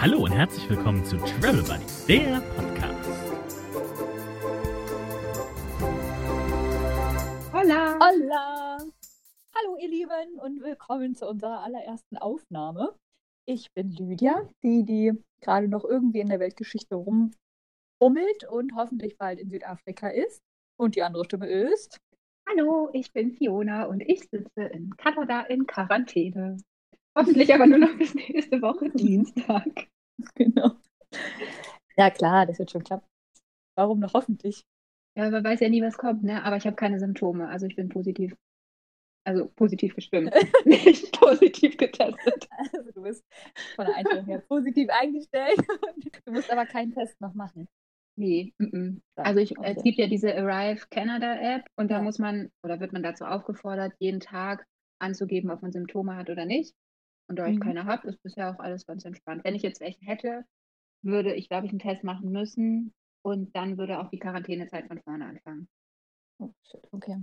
Hallo und herzlich willkommen zu Travel Buddy, der Podcast. Hola! Hola! Hallo ihr Lieben und willkommen zu unserer allerersten Aufnahme. Ich bin Lydia, die, die gerade noch irgendwie in der Weltgeschichte rumbummelt und hoffentlich bald in Südafrika ist. Und die andere Stimme ist. Hallo, ich bin Fiona und ich sitze in Kanada in Quarantäne. Hoffentlich aber nur noch bis nächste Woche Dienstag. Genau. Ja klar, das wird schon klappen. Warum noch hoffentlich? Ja, man weiß ja nie, was kommt, ne? Aber ich habe keine Symptome, also ich bin positiv. Also positiv gestimmt, nicht positiv getestet. Also du bist von der Einstellung her positiv eingestellt. Du musst aber keinen Test noch machen. Nee, mm -mm. also ich, Okay. es gibt ja diese Arrive Canada App und da Ja. muss man oder wird man dazu aufgefordert, jeden Tag anzugeben, ob man Symptome hat oder nicht. Und da ich Mhm. keine habe, ist bisher auch alles ganz entspannt. Wenn ich jetzt welche hätte, würde ich, glaube ich, einen Test machen müssen und dann würde auch die Quarantänezeit von vorne anfangen. Oh, shit, okay.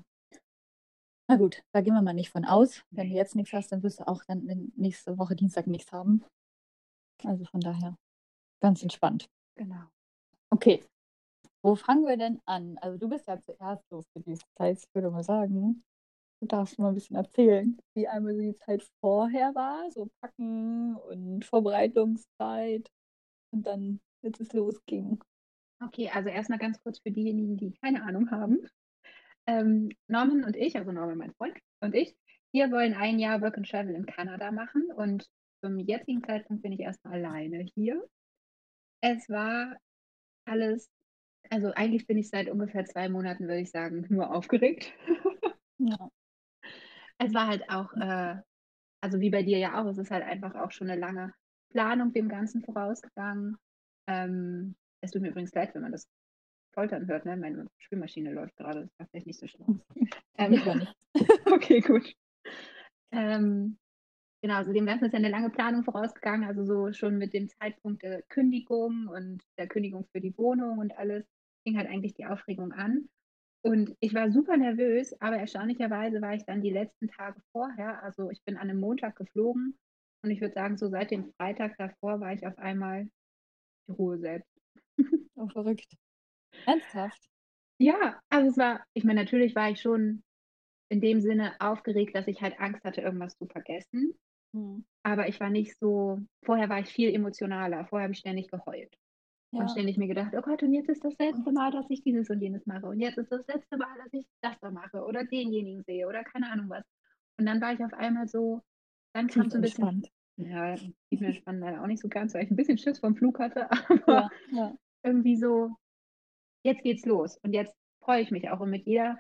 Na gut, da gehen wir mal nicht von aus. Wenn du jetzt nichts hast, dann wirst du auch dann nächste Woche Dienstag nichts haben. Also von daher ganz entspannt. Genau. Okay, wo fangen wir denn an? Also du bist ja zuerst losgedüst. Das heißt, ich würde mal sagen, du darfst mal ein bisschen erzählen, wie einmal so die Zeit vorher war, so Packen und Vorbereitungszeit und dann, als es losging. Okay, also erstmal ganz kurz für diejenigen, die keine Ahnung haben. Ähm, Norman und ich, also Norman, mein Freund, und ich, wir wollen ein Jahr Work and Travel in Kanada machen und zum jetzigen Zeitpunkt bin ich erstmal alleine hier. Es war alles, also eigentlich bin ich seit ungefähr zwei Monaten, würde ich sagen, nur aufgeregt. Ja. Es war halt auch, äh, also wie bei dir ja auch, es ist halt einfach auch schon eine lange Planung dem Ganzen vorausgegangen. Ähm, es tut mir übrigens leid, wenn man das Foltern hört, ne? Meine Spülmaschine läuft gerade, das war vielleicht nicht so schlau. Ähm, okay, gut. Ähm, genau, also dem Ganzen ist ja eine lange Planung vorausgegangen, also so schon mit dem Zeitpunkt der Kündigung und der Kündigung für die Wohnung und alles fing halt eigentlich die Aufregung an. Und ich war super nervös, aber erstaunlicherweise war ich dann die letzten Tage vorher, also ich bin an einem Montag geflogen und ich würde sagen, so seit dem Freitag davor war ich auf einmal die Ruhe selbst. Oh, verrückt. Ernsthaft? Ja, also es war, ich meine, natürlich war ich schon in dem Sinne aufgeregt, dass ich halt Angst hatte, irgendwas zu vergessen. Hm. Aber ich war nicht so, vorher war ich viel emotionaler. Vorher habe ich ständig geheult und Ja. ständig mir gedacht, oh Gott, und jetzt ist das letzte Mal, dass ich dieses und jenes mache. Und jetzt ist das letzte Mal, dass ich das da mache oder denjenigen sehe oder keine Ahnung was. Und dann war ich auf einmal so, dann kam so ein bisschen, entspannt. ja, tief entspannt leider auch nicht so ganz, weil ich ein bisschen Schiss vom Flug hatte, aber Ja, ja. irgendwie so, jetzt geht's los. Und jetzt freue ich mich auch. Und mit jeder,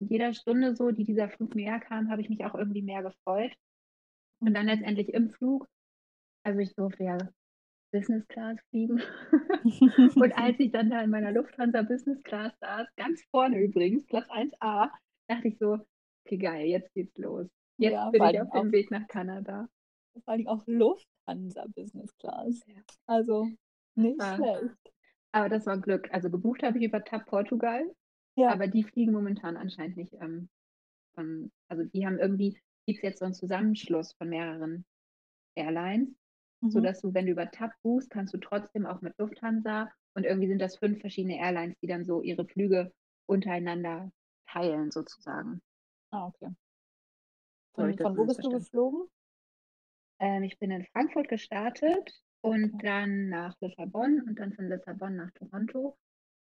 jeder Stunde so, die dieser Flug näher kam, habe ich mich auch irgendwie mehr gefreut. Und dann letztendlich im Flug, also ich durfte ja Business Class fliegen. Und als ich dann da in meiner Lufthansa Business Class saß, ganz vorne übrigens, Platz 1a, dachte ich so, okay, geil, jetzt geht's los. Jetzt Ja, bin ich auf dem Weg nach Kanada. Vor allem auch Lufthansa Business Class. Ja. Also nicht Ja. schlecht. Aber das war Glück. Also gebucht habe ich über TAP Portugal, Ja. aber die fliegen momentan anscheinend nicht ähm, von, also die haben irgendwie, gibt es jetzt so einen Zusammenschluss von mehreren Airlines, Mhm. sodass du, wenn du über TAP buchst, kannst du trotzdem auch mit Lufthansa und irgendwie sind das fünf verschiedene Airlines, die dann so ihre Flüge untereinander teilen sozusagen. Ah, okay. Von, von wo bist du geflogen? Ähm, ich bin in Frankfurt gestartet und Okay. dann nach Lissabon und dann von Lissabon nach Toronto.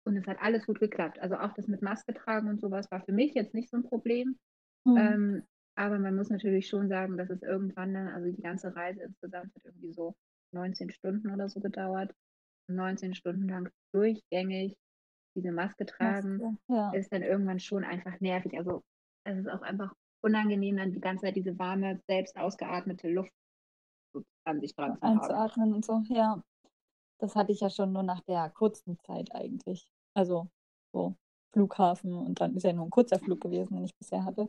Und es hat alles gut geklappt. Also auch das mit Maske tragen und sowas war für mich jetzt nicht so ein Problem. Hm. Ähm, aber man muss natürlich schon sagen, dass es irgendwann dann, also die ganze Reise insgesamt hat irgendwie so 19 Stunden oder so gedauert. 19 Stunden lang durchgängig diese Maske tragen, Maske, Ja. ist dann irgendwann schon einfach nervig. Also es ist auch einfach unangenehm, dann die ganze Zeit diese warme, selbst ausgeatmete Luft an sich dran zu haben. Einzuatmen und so, ja. Das hatte ich ja schon nur nach der kurzen Zeit eigentlich. Also so Flughafen und dann ist ja nur ein kurzer Flug gewesen, den ich bisher hatte.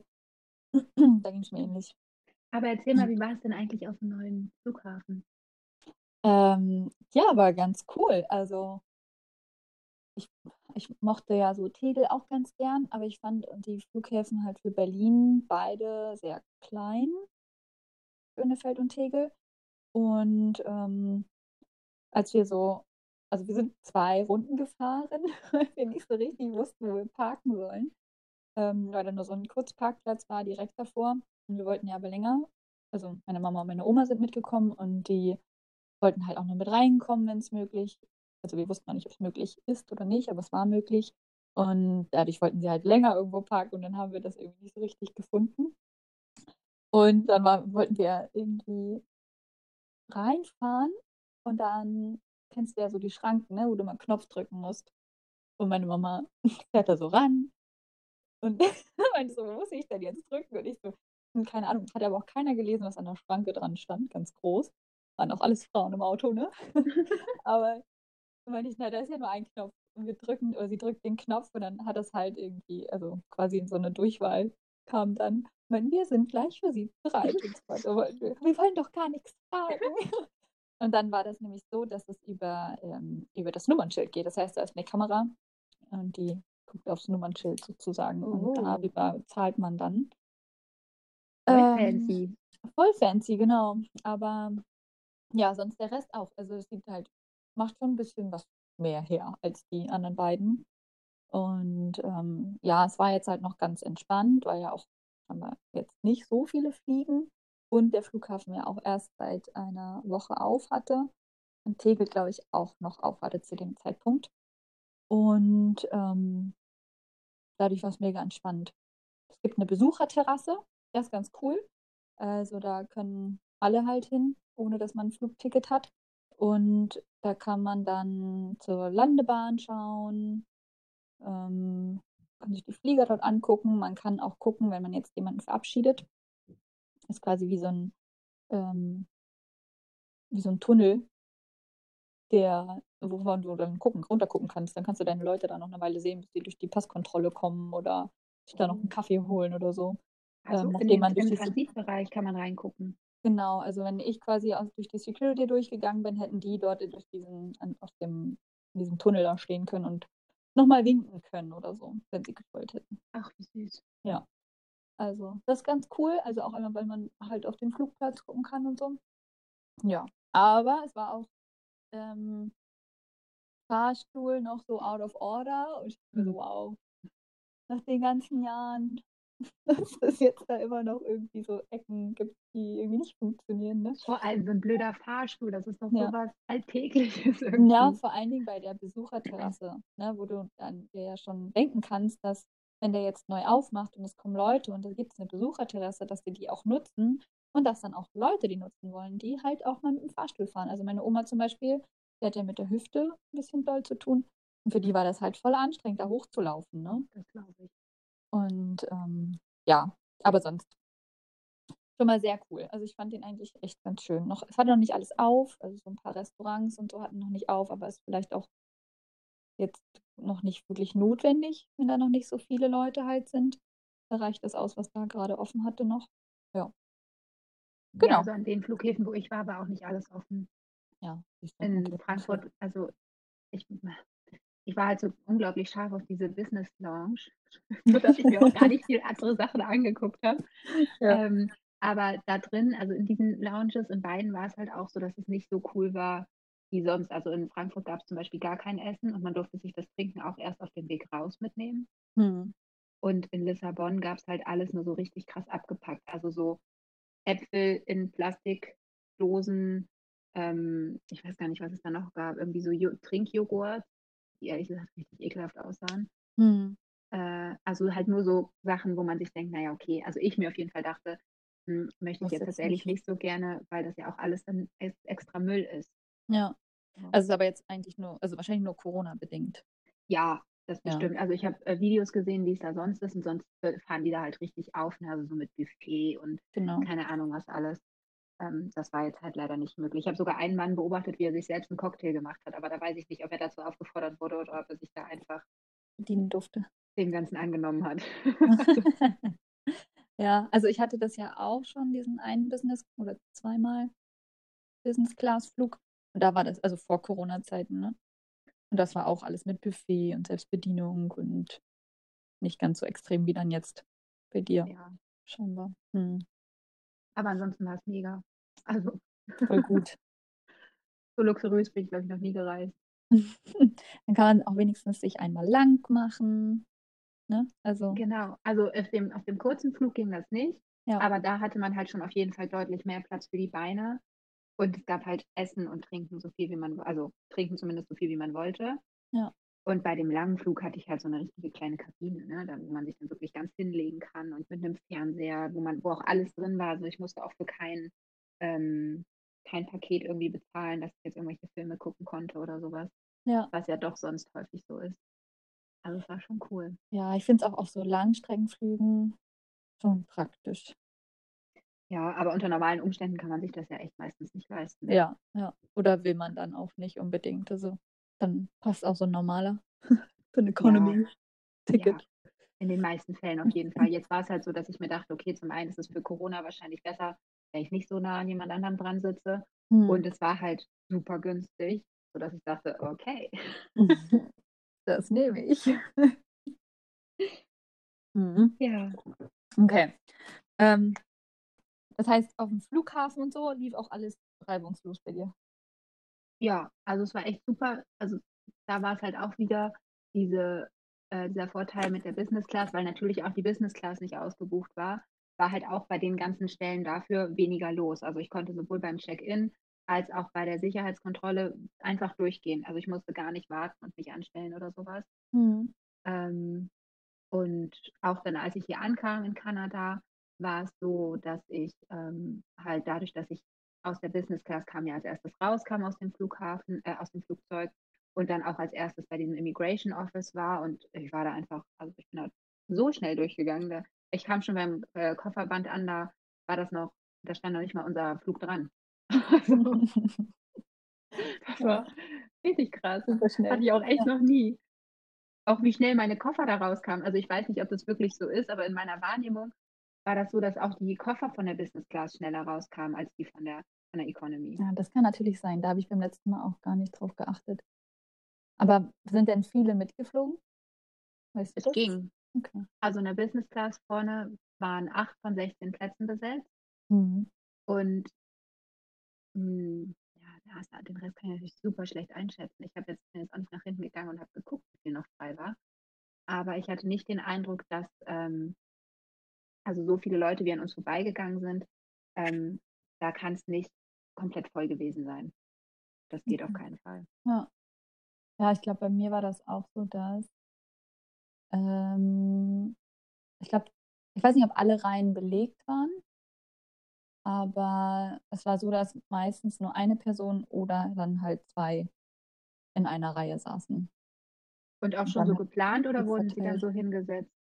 Da ging es mir ähnlich. Aber erzähl mal, wie war es denn eigentlich auf dem neuen Flughafen? Ähm, ja, war ganz cool. Also ich, ich mochte ja so Tegel auch ganz gern, aber ich fand die Flughäfen halt für Berlin beide sehr klein. Schönefeld und Tegel. Und ähm, als wir so, also wir sind zwei Runden gefahren, weil wir nicht so richtig wussten, wo wir parken sollen. Ähm, weil da nur so ein Kurzparkplatz war direkt davor. Und wir wollten ja aber länger. Also meine Mama und meine Oma sind mitgekommen und die wollten halt auch nur mit reinkommen, wenn es möglich. Also wir wussten noch nicht, ob es möglich ist oder nicht, aber es war möglich. Und dadurch wollten sie halt länger irgendwo parken und dann haben wir das irgendwie nicht so richtig gefunden. Und dann war, wollten wir irgendwie reinfahren und dann kennst du ja so die Schranken, ne, wo du mal einen Knopf drücken musst. Und meine Mama fährt da so ran und meinte so, wo muss ich denn jetzt drücken? Und ich so, hm, keine Ahnung, hat aber auch keiner gelesen, was an der Schranke dran stand, ganz groß. Waren auch alles Frauen im Auto, ne? aber meinte ich, na, da ist ja nur ein Knopf. Und wir drücken, oder sie drückt den Knopf und dann hat das halt irgendwie, also quasi in so eine Durchwahl kam dann, wenn wir sind gleich für sie bereit. Und so weiter. Wir, wir wollen doch gar nichts fragen. Und dann war das nämlich so, dass es über, ähm, über das Nummernschild geht. Das heißt, da ist eine Kamera und die guckt aufs Nummernschild sozusagen. Oh. Und darüber zahlt man dann. Voll ähm, fancy. Voll fancy, genau. Aber ja, sonst der Rest auch. Also es sieht halt, macht schon ein bisschen was mehr her als die anderen beiden. Und ähm, ja, es war jetzt halt noch ganz entspannt, weil ja auch haben wir jetzt nicht so viele Fliegen und der Flughafen ja auch erst seit einer Woche auf hatte und Tegel, glaube ich, auch noch auf hatte zu dem Zeitpunkt. Und ähm, dadurch war es mega entspannt. Es gibt eine Besucherterrasse, das ist ganz cool. Also da können alle halt hin, ohne dass man ein Flugticket hat. Und da kann man dann zur Landebahn schauen, ähm, kann sich die Flieger dort angucken. Man kann auch gucken, wenn man jetzt jemanden verabschiedet. Das ist quasi wie so ein, ähm, wie so ein Tunnel, der, wovon du dann gucken, runtergucken kannst. Dann kannst du deine Leute da noch eine Weile sehen, bis die durch die Passkontrolle kommen oder sich da noch einen Kaffee holen oder so. Also ähm, in den, man im Transitbereich kann man reingucken. Genau, also wenn ich quasi aus, durch die Security durchgegangen bin, hätten die dort durch diesen, an, auf dem, in diesem Tunnel da stehen können und nochmal winken können oder so, wenn sie gewollt hätten. Ach, wie süß. Ja. Also, das ist ganz cool. Also auch einmal, weil man halt auf den Flugplatz gucken kann und so. Ja. Aber es war auch ähm, Fahrstuhl noch so out of order. Und ich dachte so, mhm. wow. Nach den ganzen Jahren dass es jetzt da immer noch irgendwie so Ecken gibt, die irgendwie nicht funktionieren. Ne? Vor allem so ein blöder Fahrstuhl, das ist doch ja. so was Alltägliches irgendwie. Ja, vor allen Dingen bei der Besucherterrasse, ne, wo du dann dir ja schon denken kannst, dass wenn der jetzt neu aufmacht und es kommen Leute und da gibt es eine Besucherterrasse, dass wir die auch nutzen und dass dann auch Leute die nutzen wollen, die halt auch mal mit dem Fahrstuhl fahren. Also meine Oma zum Beispiel, die hat ja mit der Hüfte ein bisschen doll zu tun. Und für die war das halt voll anstrengend, da hochzulaufen. Ne? Das glaube ich. Und ähm, ja, aber sonst schon mal sehr cool. Also ich fand den eigentlich echt ganz schön. Noch, es hatte noch nicht alles auf, also so ein paar Restaurants und so hatten noch nicht auf, aber es ist vielleicht auch jetzt noch nicht wirklich notwendig, wenn da noch nicht so viele Leute halt sind. Da reicht das aus, was da gerade offen hatte noch. Ja. Genau. Ja, also an den Flughäfen, wo ich war, war auch nicht alles offen. Ja. In Frankfurt, also ich ich war halt so unglaublich scharf auf diese Business Lounge, sodass ich mir auch gar nicht viele andere Sachen angeguckt habe. Ja. Ähm, aber da drin, also in diesen Lounges, in beiden war es halt auch so, dass es nicht so cool war wie sonst. Also in Frankfurt gab es zum Beispiel gar kein Essen und man durfte sich das Trinken auch erst auf dem Weg raus mitnehmen. Hm. Und in Lissabon gab es halt alles nur so richtig krass abgepackt. Also so Äpfel in Plastikdosen, ähm, ich weiß gar nicht, was es da noch gab, irgendwie so Trinkjoghurt die ehrlich gesagt richtig ekelhaft aussahen. Hm. Äh, also halt nur so Sachen, wo man sich denkt, naja, okay, also ich mir auf jeden Fall dachte, hm, möchte ich jetzt tatsächlich nicht. nicht so gerne, weil das ja auch alles dann extra Müll ist. Ja. Also es ist aber jetzt eigentlich nur, also wahrscheinlich nur Corona-bedingt. Ja, das bestimmt. Ja. Also ich habe äh, Videos gesehen, wie es da sonst ist und sonst äh, fahren die da halt richtig auf, ne? also so mit Buffet und genau. keine Ahnung was alles. Ähm, das war jetzt halt leider nicht möglich. Ich habe sogar einen Mann beobachtet, wie er sich selbst einen Cocktail gemacht hat, aber da weiß ich nicht, ob er dazu aufgefordert wurde oder ob er sich da einfach dienen durfte. Dem Ganzen angenommen hat. ja, also ich hatte das ja auch schon, diesen einen Business oder zweimal Business-Class-Flug. Und da war das, also vor Corona-Zeiten, ne? Und das war auch alles mit Buffet und Selbstbedienung und nicht ganz so extrem wie dann jetzt bei dir. Ja. Scheinbar. Hm. Aber ansonsten war es mega. Also. Voll gut. So luxuriös bin ich, glaube ich, noch nie gereist. Dann kann man auch wenigstens sich einmal lang machen. Ne? Also, Genau, also auf dem, auf dem kurzen Flug ging das nicht, ja. aber da hatte man halt schon auf jeden Fall deutlich mehr Platz für die Beine. Und es gab halt Essen und Trinken so viel, wie man, also Trinken zumindest so viel, wie man wollte. Ja. Und bei dem langen Flug hatte ich halt so eine richtige kleine Kabine, ne, da, wo man sich dann wirklich ganz hinlegen kann und mit einem Fernseher, wo man, wo auch alles drin war. Also ich musste auch für kein, ähm, kein Paket irgendwie bezahlen, dass ich jetzt irgendwelche Filme gucken konnte oder sowas, Ja. was ja doch sonst häufig so ist. Also es war schon cool. Ja, ich finde es auch auf so Langstreckenflügen schon praktisch. Ja, aber unter normalen Umständen kann man sich das ja echt meistens nicht leisten. ne? Ja, ja. Oder will man dann auch nicht unbedingt. Also dann passt auch so ein normaler, so ein Economy-Ticket. In den meisten Fällen auf jeden Fall. Jetzt war es halt so, dass ich mir dachte, okay, zum einen ist es für Corona wahrscheinlich besser, wenn ich nicht so nah an jemand anderem dran sitze. Hm. Und es war halt super günstig, sodass ich dachte, okay. Das nehme ich. Mhm. Ja. Okay. Ähm, das heißt, auf dem Flughafen und so lief auch alles reibungslos bei dir. Ja, also es war echt super. Also da war es halt auch wieder diese, äh, dieser Vorteil mit der Business Class, weil natürlich auch die Business Class nicht ausgebucht war, war halt auch bei den ganzen Stellen dafür weniger los. Also ich konnte sowohl beim Check-in als auch bei der Sicherheitskontrolle einfach durchgehen. Also ich musste gar nicht warten und mich anstellen oder sowas. Mhm. Ähm, und auch dann, als ich hier ankam in Kanada, war es so, dass ich ähm, halt dadurch, dass ich aus der Business Class kam, ja als erstes rauskam aus dem Flughafen, äh, aus dem Flugzeug und dann auch als erstes bei diesem Immigration Office war und ich war da einfach, also ich bin da so schnell durchgegangen. Da, ich kam schon beim äh, Kofferband an, da war das noch, da stand noch nicht mal unser Flug dran. Also, das war richtig krass. Super schnell. Hatte ich auch echt Ja. noch nie. Auch wie schnell meine Koffer da rauskamen. Also ich weiß nicht, ob das wirklich so ist, aber in meiner Wahrnehmung war das so, dass auch die Koffer von der Business Class schneller rauskamen als die von der, von der Economy. Ja, das kann natürlich sein. Da habe ich beim letzten Mal auch gar nicht drauf geachtet. Aber sind denn viele mitgeflogen? Weißt du Es das? ging. Okay. Also in der Business Class vorne waren acht von 16 Plätzen besetzt Mhm. und mh, ja, da ist- den Rest kann ich natürlich super schlecht einschätzen. Ich habe jetzt, bin jetzt auch nicht nach hinten gegangen und habe geguckt, wie viel noch frei war. Aber ich hatte nicht den Eindruck, dass ähm, also so viele Leute, wie an uns vorbeigegangen sind, ähm, da kann es nicht komplett voll gewesen sein. Das geht auf Okay. keinen Fall. Ja. Ja, ich glaube, bei mir war das auch so, dass ähm, ich glaube, ich weiß nicht, ob alle Reihen belegt waren, aber es war so, dass meistens nur eine Person oder dann halt zwei in einer Reihe saßen. Und auch Und schon so dann geplant oder wurden sie dann so hingesetzt?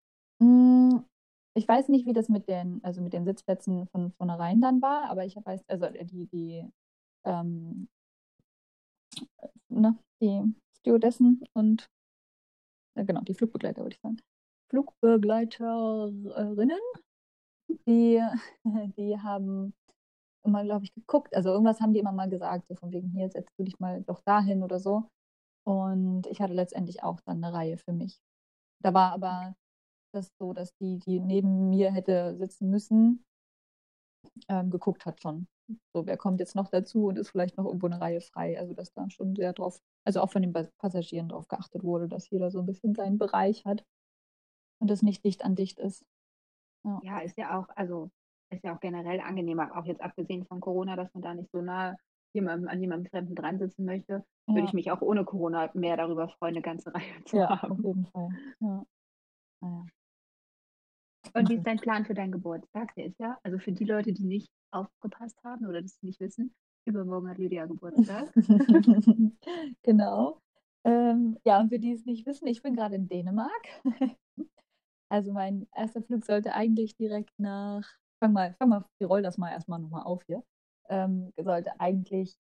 Ich weiß nicht, wie das mit den, also mit den Sitzplätzen von vornherein dann war, aber ich weiß, also die, die, ähm, ne, die Stewardessen und äh, genau, die Flugbegleiter würde ich sagen. Flugbegleiterinnen, die, die haben immer, glaube ich, geguckt. Also irgendwas haben die immer mal gesagt, so von wegen hier, setzt du dich mal doch dahin oder so. Und ich hatte letztendlich auch dann eine Reihe für mich. Da war aber das so, dass die, die neben mir hätte sitzen müssen, ähm, geguckt hat schon. So, wer kommt jetzt noch dazu und ist vielleicht noch irgendwo eine Reihe frei. Also, dass da schon sehr drauf, also auch von den Pas- Passagieren drauf geachtet wurde, dass jeder so ein bisschen seinen Bereich hat und das nicht dicht an dicht ist. Ja, ist ja auch, also ist ja auch generell angenehmer, auch jetzt abgesehen von Corona, dass man da nicht so nah jemandem, an jemandem Fremden dran sitzen möchte, würde Ja, ich mich auch ohne Corona mehr darüber freuen, eine ganze Reihe zu ja, auf haben. jeden Fall. Ja. Naja. Und wie ist dein Plan für deinen Geburtstag? Der ist ja, also für die Leute, die nicht aufgepasst haben oder das nicht wissen, übermorgen hat Lydia Geburtstag. Genau. Ähm, ja, und für die es nicht wissen, ich bin gerade in Dänemark. Also mein erster Flug sollte eigentlich direkt nach, fang mal, fang mal, ich roll das mal erstmal nochmal auf hier, ähm, sollte eigentlich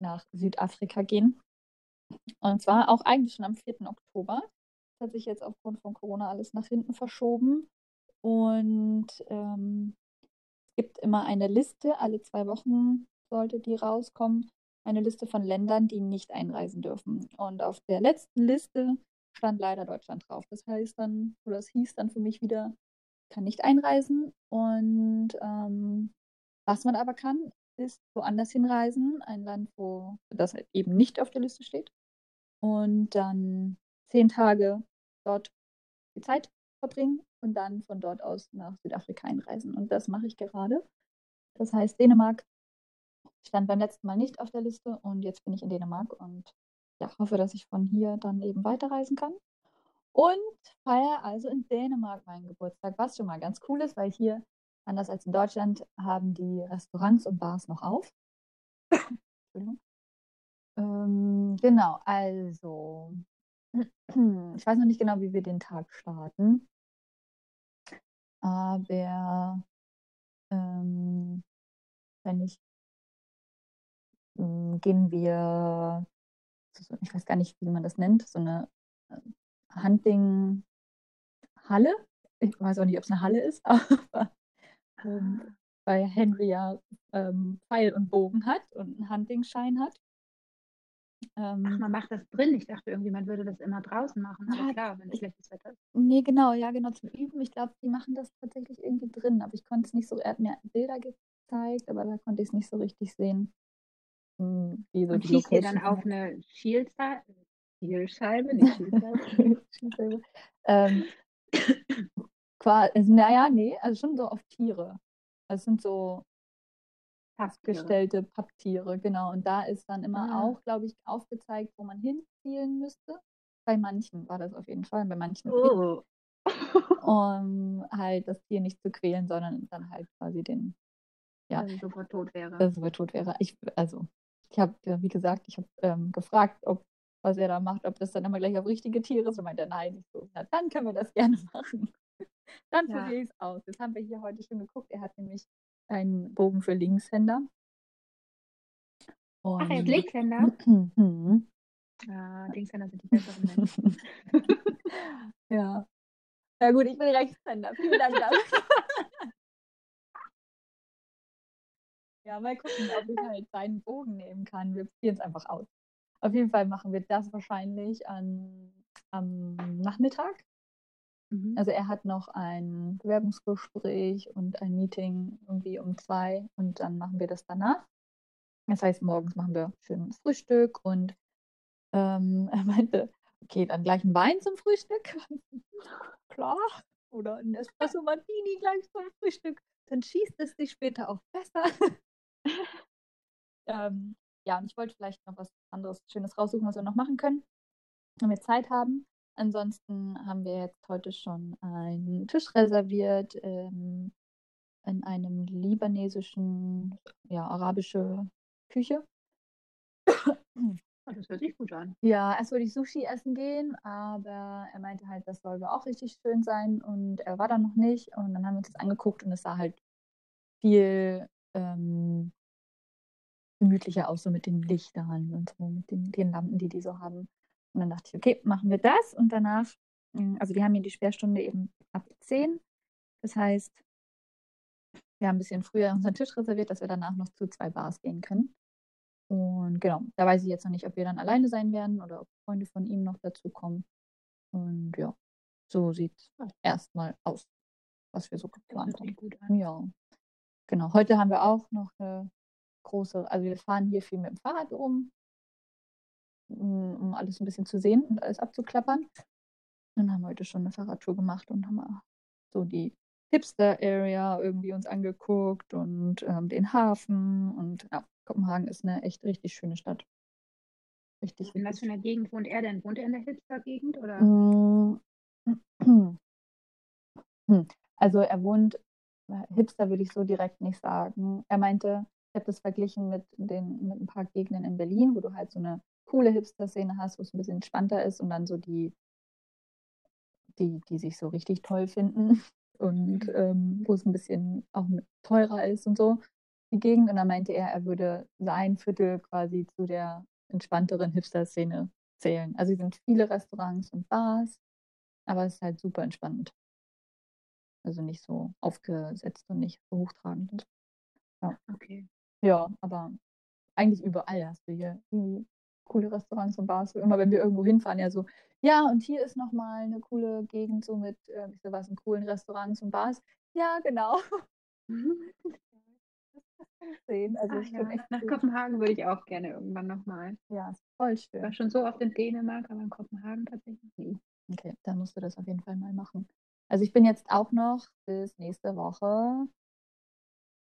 nach Südafrika gehen. Und zwar auch eigentlich schon am 4. Oktober. Das hat sich jetzt aufgrund von Corona alles nach hinten verschoben. Und ähm, es gibt immer eine Liste, alle zwei Wochen sollte die rauskommen, eine Liste von Ländern, die nicht einreisen dürfen. Und auf der letzten Liste stand leider Deutschland drauf. Das heißt dann, oder es hieß dann für mich wieder, kann nicht einreisen. Und ähm, was man aber kann, ist woanders hinreisen, ein Land, wo das halt eben nicht auf der Liste steht. Und dann zehn Tage dort die Zeit verbringen und dann von dort aus nach Südafrika einreisen. Und das mache ich gerade. Das heißt, Dänemark stand beim letzten Mal nicht auf der Liste und jetzt bin ich in Dänemark und ja, hoffe, dass ich von hier dann eben weiterreisen kann. Und feiere also in Dänemark meinen Geburtstag, was schon mal ganz cool ist, weil hier, anders als in Deutschland, haben die Restaurants und Bars noch auf. Entschuldigung. Ähm, genau, also, ich weiß noch nicht genau, wie wir den Tag starten, aber ähm, wenn ich ähm, gehen wir, ich weiß gar nicht, wie man das nennt, so eine äh, Hunting-Halle. Ich weiß auch nicht, ob es eine Halle ist, aber ähm, weil Henry ja ähm, Pfeil und Bogen hat und einen Hunting-Schein hat. Ähm, Ach, man macht das drin. Ich dachte irgendwie, man würde das immer draußen machen. Aber ah, klar, wenn es schlechtes Wetter ist. Nee, genau, ja, genau, zum Üben. Ich glaube, die machen das tatsächlich irgendwie drin. Aber ich konnte es nicht so, er hat mir Bilder gezeigt, aber da konnte ich es nicht so richtig sehen. Hm, wie so Und schießt ihr dann auf eine? Zielscheibe, nicht Zielscheibe. ähm, also, naja, nee, also schon so auf Tiere. Das sind so abgestellte Papptiere, genau. Und da ist dann immer ah. auch, glaube ich, aufgezeigt, wo man hinzielen müsste. Bei manchen war das auf jeden Fall, bei manchen. Oh. um halt das Tier nicht zu quälen, sondern dann halt quasi den, ja. Dass es sofort tot wäre. Dass es sofort tot wäre. Ich, also, ich habe, wie gesagt, ich habe ähm, gefragt, ob was er da macht, ob das dann immer gleich auf richtige Tiere ist. Und meinte, nein, ich so, na, dann können wir das gerne machen. dann ja. probiere ich es aus. Jetzt haben wir hier heute schon geguckt. Er hat nämlich einen Bogen für Linkshänder. Und Ach, er ist Linkshänder? Ah, Linkshänder sind die besseren Menschen. ja. Ja gut, ich bin Rechtshänder. Vielen Dank dafür. ja, mal gucken, ob ich halt seinen Bogen nehmen kann. Wir probieren es einfach aus. Auf jeden Fall machen wir das wahrscheinlich an, am Nachmittag. Mhm. Also er hat noch ein Bewerbungsgespräch und ein Meeting irgendwie um zwei und dann machen wir das danach. Das heißt, morgens machen wir schön Frühstück und ähm, er meinte, okay, dann gleich ein Wein zum Frühstück. Klar. Oder ein Espresso Martini gleich zum Frühstück. Dann schießt es sich später auch besser. ähm, ja, und ich wollte vielleicht noch was anderes Schönes raussuchen, was wir noch machen können, wenn wir Zeit haben. Ansonsten haben wir jetzt heute schon einen Tisch reserviert ähm, in einem libanesischen, ja, arabische Küche. Oh, das hört sich gut an. Ja, erst wollte ich Sushi essen gehen, aber er meinte halt, das soll auch richtig schön sein und er war da noch nicht. Und dann haben wir uns das angeguckt und es sah halt viel ähm, gemütlicher aus, so mit den Lichtern und so, mit den, den Lampen, die die so haben. Und dann dachte ich, okay, machen wir das. Und danach, hm, also wir haben hier die Sperrstunde eben ab 10. Das heißt, wir haben ein bisschen früher unseren Tisch reserviert, dass wir danach noch zu zwei Bars gehen können. Und genau, da weiß ich jetzt noch nicht, ob wir dann alleine sein werden oder ob Freunde von ihm noch dazu kommen. Und ja, so sieht es erstmal aus, was wir so geplant haben. Ja, genau. Heute haben wir auch noch eine große, also wir fahren hier viel mit dem Fahrrad rum, um alles ein bisschen zu sehen und alles abzuklappern. Dann haben wir heute schon eine Fahrradtour gemacht und haben so die Hipster-Area irgendwie uns angeguckt und ähm, den Hafen. Und ja, Kopenhagen ist eine echt richtig schöne Stadt. Richtig. In was für einer Gegend wohnt er denn? Wohnt er in der Hipster-Gegend oder? Also er wohnt, äh, Hipster würde ich so direkt nicht sagen. Er meinte, ich habe das verglichen mit, den, mit ein paar Gegenden in Berlin, wo du halt so eine coole Hipster-Szene hast, wo es ein bisschen entspannter ist und dann so die, die, die sich so richtig toll finden und ähm, wo es ein bisschen auch teurer ist und so, die Gegend. Und dann meinte er, er würde sein Viertel quasi zu der entspannteren Hipster-Szene zählen. Also es sind viele Restaurants und Bars, aber es ist halt super entspannt. Also nicht so aufgesetzt und nicht so hochtragend. Ja. Okay. Ja, aber eigentlich überall hast du hier coole Restaurants und Bars. Immer wenn wir irgendwo hinfahren, ja so, ja, und hier ist nochmal eine coole Gegend so mit, äh, ich so was, in coolen Restaurants und Bars. Ja, genau. sehen. Also Ach ich ja, nach cool. Kopenhagen würde ich auch gerne irgendwann nochmal. Ja, ist voll Ich war schön. schon so oft in Dänemark, aber in Kopenhagen tatsächlich nie. Okay, dann musst du das auf jeden Fall mal machen. Also ich bin jetzt auch noch bis nächste Woche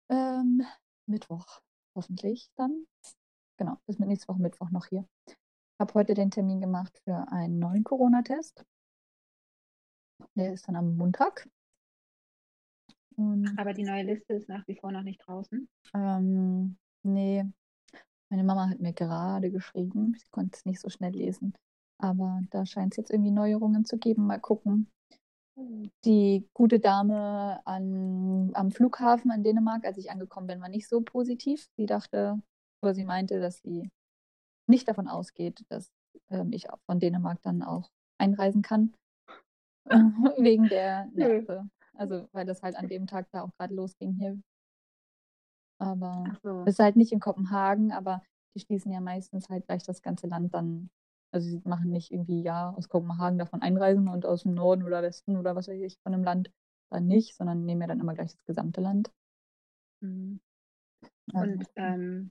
ähm, Mittwoch, hoffentlich dann. Genau, bis mit nächste Woche Mittwoch noch hier. Habe heute den Termin gemacht für einen neuen Corona-Test. Der ist dann am Montag. Und Aber die neue Liste ist nach wie vor noch nicht draußen. ähm, nee, meine Mama hat mir gerade geschrieben. Sie konnte es nicht so schnell lesen. Aber da scheint es jetzt irgendwie Neuerungen zu geben. Mal gucken. Die gute Dame an, am Flughafen in Dänemark, als ich angekommen bin, war nicht so positiv. Sie dachte, oder sie meinte, dass sie nicht davon ausgeht, dass ähm, ich auch von Dänemark dann auch einreisen kann. Wegen der. Nerve. Also, weil das halt an dem Tag da auch gerade losging hier. Aber so. es ist halt nicht in Kopenhagen, aber die schließen ja meistens halt gleich das ganze Land dann. Also sie machen nicht irgendwie, ja, aus Kopenhagen davon einreisen und aus dem Norden oder Westen oder was weiß ich von einem Land dann nicht, sondern nehmen ja dann immer gleich das gesamte Land. Mhm. Also, Und ähm,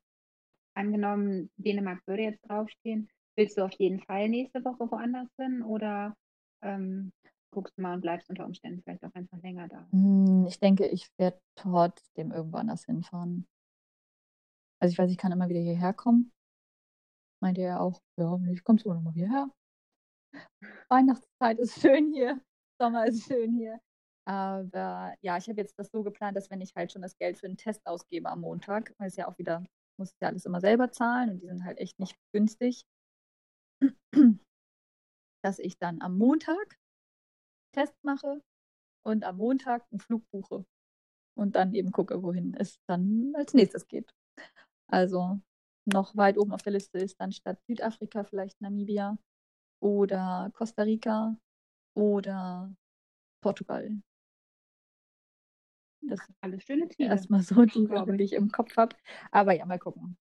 angenommen, Dänemark würde jetzt draufstehen, willst du auf jeden Fall nächste Woche woanders hin oder ähm, guckst du mal und bleibst unter Umständen vielleicht auch einfach länger da? hm, ich denke, ich werde trotzdem irgendwo anders hinfahren. Also ich weiß, ich kann immer wieder hierher kommen. Meinte er auch, ja, ich komme sogar nochmal hierher. Weihnachtszeit ist schön hier, Sommer ist schön hier. Aber ja, ich habe jetzt das so geplant, dass wenn ich halt schon das Geld für einen Test ausgebe am Montag, weil es ja auch wieder, muss ja alles immer selber zahlen und die sind halt echt nicht günstig, dass ich dann am Montag Test mache und am Montag einen Flug buche und dann eben gucke, wohin es dann als nächstes geht. Also noch weit oben auf der Liste ist dann statt Südafrika vielleicht Namibia oder Costa Rica oder Portugal. Das sind Alles schöne Ziele. erstmal so die ich. die ich im Kopf habe. Aber ja, mal gucken.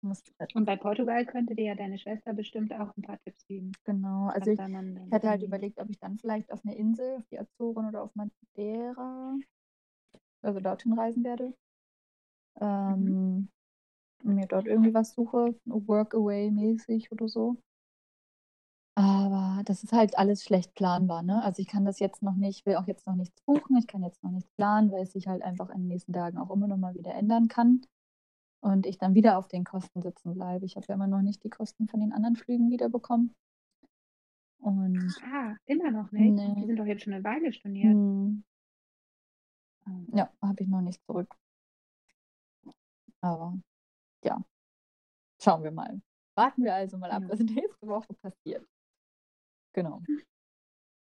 Muss, Und bei Portugal könnte dir ja deine Schwester bestimmt auch ein paar Tipps geben. genau, also ich, hatte halt überlegt, ob ich dann vielleicht auf eine Insel, auf die Azoren oder auf Madeira, also dorthin reisen werde. Ähm, mir dort irgendwie was suche, Workaway-mäßig oder so. Aber das ist halt alles schlecht planbar, ne? Also ich kann das jetzt noch nicht, will auch jetzt noch nichts buchen, ich kann jetzt noch nichts planen, weil es sich halt einfach in den nächsten Tagen auch immer noch mal wieder ändern kann. Und ich dann wieder auf den Kosten sitzen bleibe. Ich habe ja immer noch nicht die Kosten von den anderen Flügen wiederbekommen. Und Ah, immer noch nicht. Nee. Die sind doch jetzt schon eine Weile storniert. hm, Ah. ja, habe ich noch nicht zurück. Aber ja, schauen wir mal. Warten wir also mal ab, Ja. was nächste Woche passiert. Genau.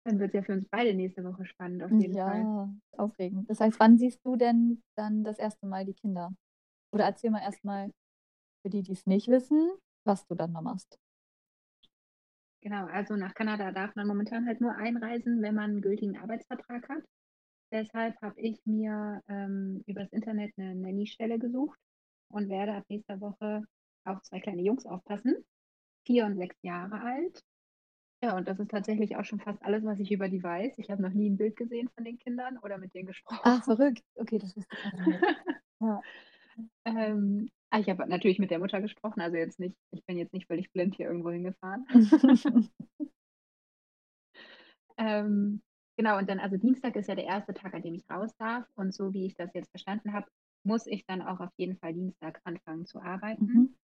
Dann wird es ja für uns beide nächste Woche spannend, auf jeden Fall. Ja, aufregend. Das heißt, wann siehst du denn dann das erste Mal die Kinder? Oder erzähl mal erstmal für die, die es nicht wissen, was du dann noch machst. Genau, also nach Kanada darf man momentan halt nur einreisen, wenn man einen gültigen Arbeitsvertrag hat. Deshalb habe ich mir ähm, übers Internet eine Nanny-Stelle gesucht und werde ab nächster Woche auf zwei kleine Jungs aufpassen, vier und sechs Jahre alt. Ja, und das ist tatsächlich auch schon fast alles, was ich über die weiß. Ich habe noch nie ein Bild gesehen von den Kindern oder mit denen gesprochen. Ach, verrückt. Okay, das wusste ich auch nicht. Ja. ähm, ah, ich habe natürlich mit der Mutter gesprochen, also jetzt nicht, ich bin jetzt nicht völlig blind hier irgendwo hingefahren. Ähm, genau, und dann, also Dienstag ist ja der erste Tag, an dem ich raus darf. Und so wie ich das jetzt verstanden habe, muss ich dann auch auf jeden Fall Dienstag anfangen zu arbeiten. Mhm.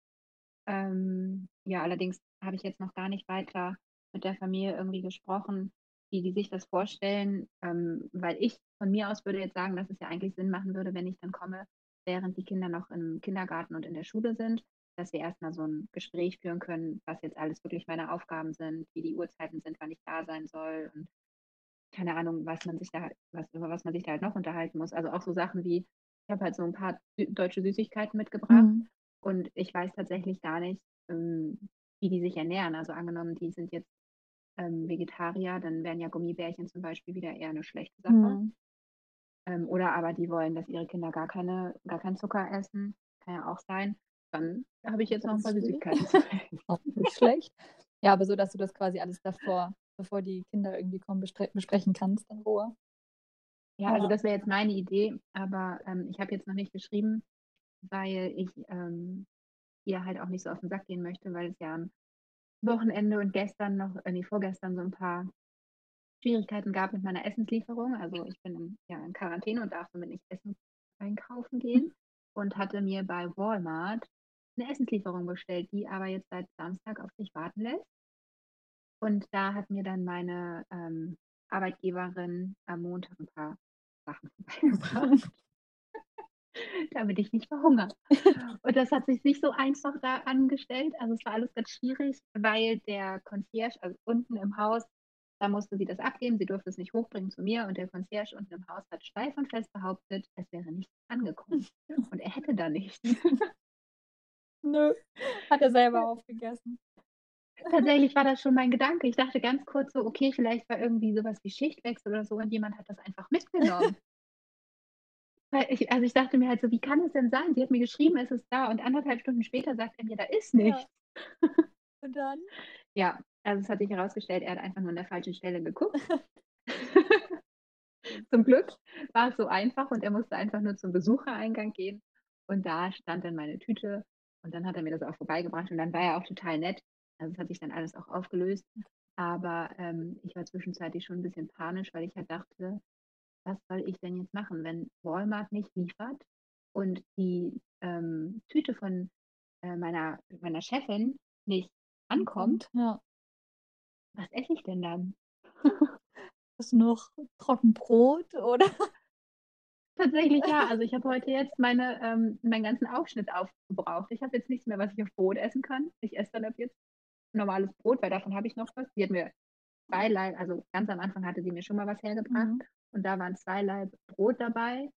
Ähm, ja, allerdings habe ich jetzt noch gar nicht weiter mit der Familie irgendwie gesprochen, wie die sich das vorstellen, ähm, weil ich von mir aus würde jetzt sagen, dass es ja eigentlich Sinn machen würde, wenn ich dann komme, während die Kinder noch im Kindergarten und in der Schule sind, dass wir erstmal so ein Gespräch führen können, was jetzt alles wirklich meine Aufgaben sind, wie die Uhrzeiten sind, wann ich da sein soll und keine Ahnung, was man sich da, was, über was man sich da halt noch unterhalten muss. Also auch so Sachen wie, ich habe halt so ein paar deutsche Süßigkeiten mitgebracht Mhm. und ich weiß tatsächlich gar nicht, ähm, wie die sich ernähren. Also angenommen, die sind jetzt ähm, Vegetarier, dann wären ja Gummibärchen zum Beispiel wieder eher eine schlechte Sache. Mhm. Ähm, oder aber die wollen, dass ihre Kinder gar keine, gar keinen Zucker essen. Kann ja auch sein. Dann habe ich jetzt noch ein paar Das ist Süßigkeiten. Auch nicht schlecht. Ja, aber so, dass du das quasi alles davor, bevor die Kinder irgendwie kommen, besprechen kannst in Ruhe. Ja, also das wäre jetzt meine Idee, aber ähm, ich habe jetzt noch nicht geschrieben, weil ich ähm, ihr halt auch nicht so auf den Sack gehen möchte, weil es ja am Wochenende und gestern noch, äh, nee, vorgestern so ein paar Schwierigkeiten gab mit meiner Essenslieferung. Also ich bin in, ja in Quarantäne und darf somit nicht Essen einkaufen gehen und hatte mir bei Walmart eine Essenslieferung bestellt, die aber jetzt seit Samstag auf sich warten lässt. Und da hat mir dann meine ähm, Arbeitgeberin am Montag ein paar Sachen vorbeigebracht, damit ich nicht verhungere. Und das hat sich nicht so einfach da angestellt. Also es war alles ganz schwierig, weil der Concierge, also unten im Haus, da musste sie das abgeben, sie durfte es nicht hochbringen zu mir und der Concierge unten im Haus hat steif und fest behauptet, es wäre nichts angekommen. Und er hätte da nichts. Nö, hat er selber aufgegessen. Tatsächlich war das schon mein Gedanke. Ich dachte ganz kurz so, okay, vielleicht war irgendwie sowas wie Schichtwechsel oder so und jemand hat das einfach mitgenommen. Weil ich, also ich dachte mir halt so, wie kann es denn sein? Sie hat mir geschrieben, es ist da und anderthalb Stunden später sagt er mir, da ist nichts. Ja. Und dann? Ja, also es hat sich herausgestellt, er hat einfach nur an der falschen Stelle geguckt. zum Glück war es so einfach und er musste einfach nur zum Besuchereingang gehen und da stand dann meine Tüte und dann hat er mir das auch vorbeigebracht und dann war er auch total nett. Also es hat sich dann alles auch aufgelöst. Aber ähm, ich war zwischenzeitlich schon ein bisschen panisch, weil ich halt dachte, was soll ich denn jetzt machen, wenn Walmart nicht liefert und die ähm, Tüte von äh, meiner, meiner Chefin nicht ankommt? Ja. Was esse ich denn dann? Du noch Trockenbrot oder? Tatsächlich ja. Also ich habe heute jetzt meine, ähm, meinen ganzen Aufschnitt aufgebraucht. Ich habe jetzt nichts mehr, was ich auf Brot essen kann. Ich esse dann ab jetzt normales Brot, weil davon habe ich noch was. Die hat mir zwei Leib, also ganz am Anfang hatte sie mir schon mal was hergebracht. Mhm. Und da waren zwei Leib Brot dabei,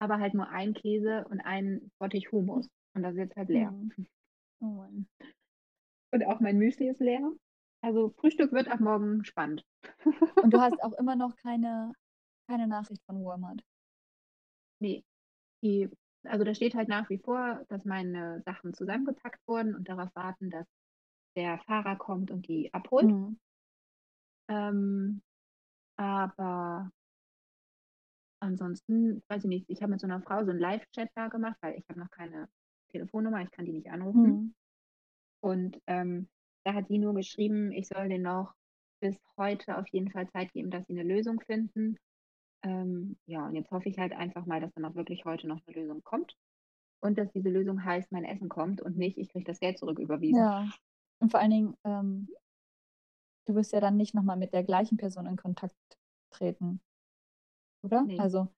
aber halt nur ein Käse und ein Bottich Hummus. Und das ist jetzt halt leer. Mhm. Oh. Und auch mein Müsli ist leer. Also Frühstück wird ab morgen spannend. Und du hast auch immer noch keine, keine Nachricht von Walmart. Nee. Die, also da steht halt nach wie vor, dass meine Sachen zusammengepackt wurden und darauf warten, dass der Fahrer kommt und die abholt. Mhm. Ähm, aber ansonsten, weiß ich nicht, ich habe mit so einer Frau so einen Live-Chat da gemacht, weil ich habe noch keine Telefonnummer, ich kann die nicht anrufen. Mhm. Und ähm, da hat sie nur geschrieben, ich soll denen noch bis heute auf jeden Fall Zeit geben, dass sie eine Lösung finden. Ähm, ja, und jetzt hoffe ich halt einfach mal, dass dann auch wirklich heute noch eine Lösung kommt. Und dass diese Lösung heißt, mein Essen kommt und nicht, ich kriege das Geld zurück überwiesen. Ja. Und vor allen Dingen, ähm, du wirst ja dann nicht nochmal mit der gleichen Person in Kontakt treten. Oder? Nee. Also,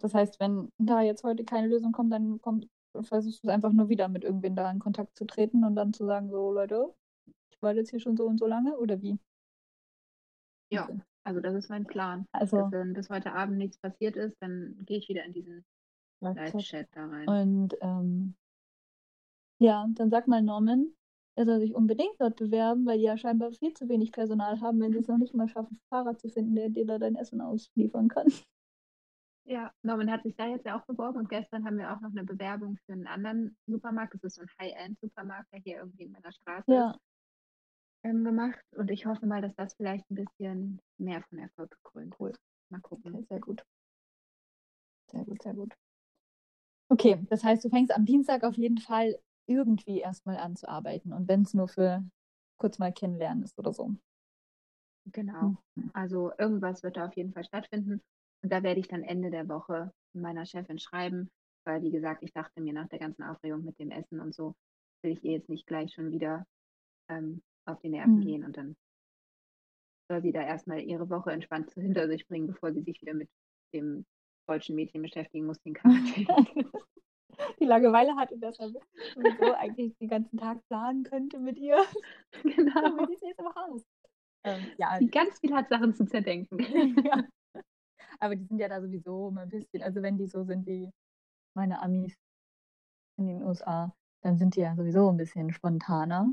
das heißt, wenn da jetzt heute keine Lösung kommt, dann kommt, versuchst du es einfach nur wieder mit irgendwen da in Kontakt zu treten und dann zu sagen, so Leute, ich warte jetzt hier schon so und so lange oder wie? Ja, also das ist mein Plan. Also, Dass wenn bis heute Abend nichts passiert ist, dann gehe ich wieder in diesen Live-Chat. Live-Chat da rein. Und ähm, ja, dann sag mal Norman, er soll sich unbedingt dort bewerben, weil die ja scheinbar viel zu wenig Personal haben, wenn sie es noch nicht mal schaffen, Fahrer zu finden, der dir da dein Essen ausliefern kann. Ja, Norman hat sich da jetzt ja auch beworben und gestern haben wir auch noch eine Bewerbung für einen anderen Supermarkt. Das ist so ein High-End-Supermarkt, der hier irgendwie in meiner Straße Ja, ist, ähm, gemacht. Und ich hoffe mal, dass das vielleicht ein bisschen mehr von Erfolg gekrönt Cool. Mal gucken. okay, sehr gut. Sehr gut, sehr gut. Okay, das heißt, du fängst am Dienstag auf jeden Fall irgendwie erstmal an zu arbeiten. Und wenn es nur für kurz mal kennenlernen ist oder so. Genau. Mhm. Also irgendwas wird da auf jeden Fall stattfinden. Und da werde ich dann Ende der Woche meiner Chefin schreiben, weil wie gesagt, ich dachte mir nach der ganzen Aufregung mit dem Essen und so, will ich ihr jetzt nicht gleich schon wieder ähm, auf die Nerven Mhm. gehen und dann soll sie da erstmal ihre Woche entspannt hinter sich bringen, bevor sie sich wieder mit dem deutschen Mädchen beschäftigen muss, den Quarantäne. Die Langeweile hat und deshalb sowieso eigentlich den ganzen Tag planen könnte mit ihr. genau. Damit ich nächste Woche aus. Ähm, ja, Die ganz viel hat Sachen zu zerdenken. ja. Aber die sind ja da sowieso immer ein bisschen, also wenn die so sind wie meine Amis in den USA, dann sind die ja sowieso ein bisschen spontaner.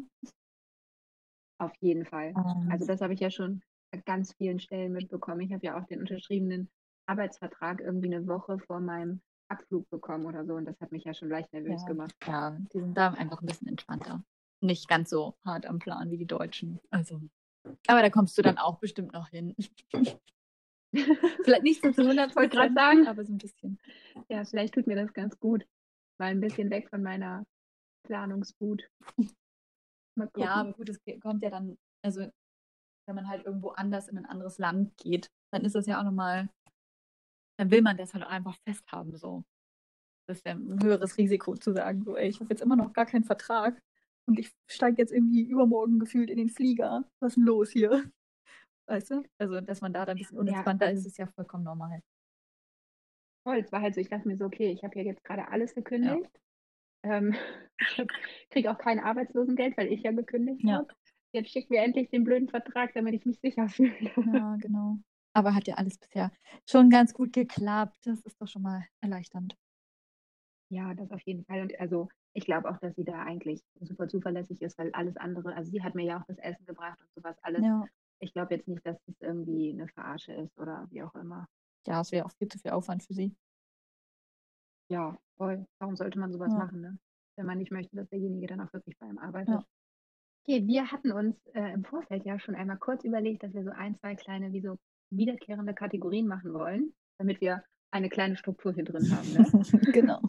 Auf jeden Fall. Also Und das habe ich ja schon an ganz vielen Stellen mitbekommen. Ich habe ja auch den unterschriebenen Arbeitsvertrag irgendwie eine Woche vor meinem Abflug bekommen oder so und das hat mich ja schon leicht nervös ja, gemacht. ja, die sind da einfach ein bisschen entspannter. Nicht ganz so hart am Plan wie die Deutschen. Also. Aber da kommst du dann auch bestimmt noch hin. Vielleicht nicht so zu 100 Ich wollte gerade sagen, aber so ein bisschen. ja, vielleicht tut mir das ganz gut, Mal ein bisschen weg von meiner Planungswut. Ja, aber gut, es kommt ja dann, also wenn man halt irgendwo anders in ein anderes Land geht, dann ist das ja auch nochmal, dann will man das halt einfach festhaben, so. Das ist ja ein höheres Risiko zu sagen, so, ey, ich habe jetzt immer noch gar keinen Vertrag und ich steige jetzt irgendwie übermorgen gefühlt in den Flieger. Was ist denn los hier? Weißt du? Also, dass man da dann ein bisschen unentspannter ja, ist, ist ja vollkommen normal. Voll, es war halt so, ich dachte mir so, okay, ich habe ja jetzt gerade alles gekündigt. Ja. Ähm, ich kriege auch kein Arbeitslosengeld, weil ich ja gekündigt ja. habe. Jetzt schickt mir endlich den blöden Vertrag, damit ich mich sicher fühle. Ja, genau. Aber hat ja alles bisher schon ganz gut geklappt. Das ist doch schon mal erleichternd. Ja, das auf jeden Fall. Und also ich glaube auch, dass sie da eigentlich super zuverlässig ist, weil alles andere, also sie hat mir ja auch das Essen gebracht und sowas alles. Ja. Ich glaube jetzt nicht, dass das irgendwie eine Verarsche ist oder wie auch immer. Ja, es wäre auch viel zu viel Aufwand für sie. Ja, voll. Warum sollte man sowas ja. machen, ne? Wenn man nicht möchte, dass derjenige dann auch wirklich bei ihm arbeitet. Ja. Okay, wir hatten uns äh, im Vorfeld ja schon einmal kurz überlegt, dass wir so ein, zwei kleine, wie so wiederkehrende Kategorien machen wollen, damit wir eine kleine Struktur hier drin haben. Ne? genau.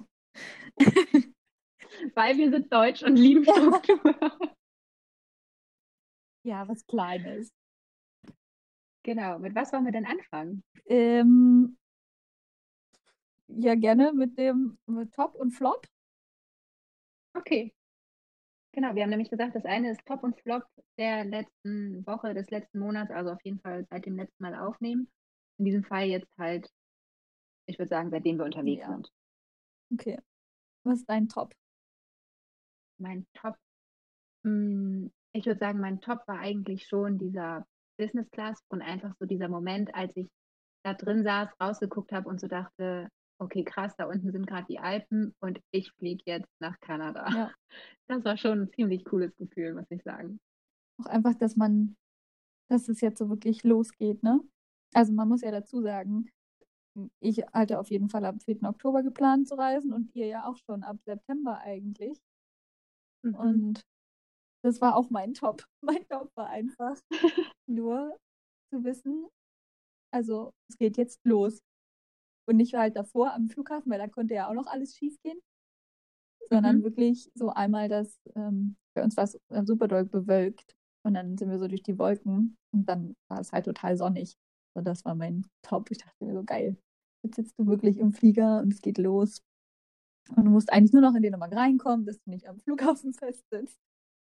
Weil wir sind deutsch und lieben Struktur. Ja, was Kleines. Genau. Mit was wollen wir denn anfangen? Ähm, ja, gerne mit dem mit Top und Flop. Okay. Genau, wir haben nämlich gesagt, das eine ist Top und Flop der letzten Woche, des letzten Monats, also auf jeden Fall seit dem letzten Mal aufnehmen. In diesem Fall jetzt halt, ich würde sagen, seitdem wir unterwegs ja. sind. Okay. Was ist dein Top? Mein Top, hm, ich würde sagen, mein Top war eigentlich schon dieser Business Class und einfach so dieser Moment, als ich da drin saß, rausgeguckt habe und so dachte, okay, krass, da unten sind gerade die Alpen und ich fliege jetzt nach Kanada. Ja. Das war schon ein ziemlich cooles Gefühl, muss ich sagen. Auch einfach, dass man, dass es jetzt so wirklich losgeht, ne? Also man muss ja dazu sagen, ich hatte auf jeden Fall ab 4. Oktober geplant zu reisen und ihr ja auch schon ab September eigentlich. Mhm. Und das war auch mein Top. Mein Top war einfach nur zu wissen, also es geht jetzt los. Und nicht halt davor am Flughafen, weil da konnte ja auch noch alles schief gehen. Sondern mhm. wirklich so einmal das, ähm, bei uns war es äh, super doll bewölkt. Und dann sind wir so durch die Wolken und dann war es halt total sonnig. So, das war mein Top. Ich dachte mir so, geil. Jetzt sitzt du wirklich im Flieger und es geht los. Und du musst eigentlich nur noch in den nochmal reinkommen, dass du nicht am Flughafen fest sitzt.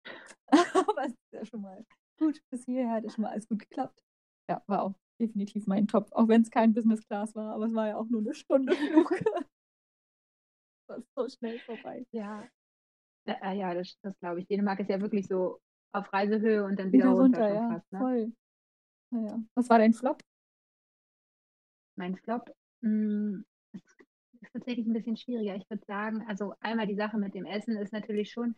Aber es ist ja schon mal gut. Bis hierher hat es schon mal alles gut geklappt. Ja, auch definitiv mein Top. Auch wenn es kein Business Class war, aber es war ja auch nur eine Stunde Flug. war so schnell vorbei. Ja. Ja, ja das, das glaube ich. Dänemark ist ja wirklich so auf Reisehöhe und dann wieder, wieder runter. runter ja, fast, ne? voll. Naja. Was war dein Flop? Mein Flop? Mh, hm, ist tatsächlich ein bisschen schwieriger. Ich würde sagen, also einmal die Sache mit dem Essen ist natürlich schon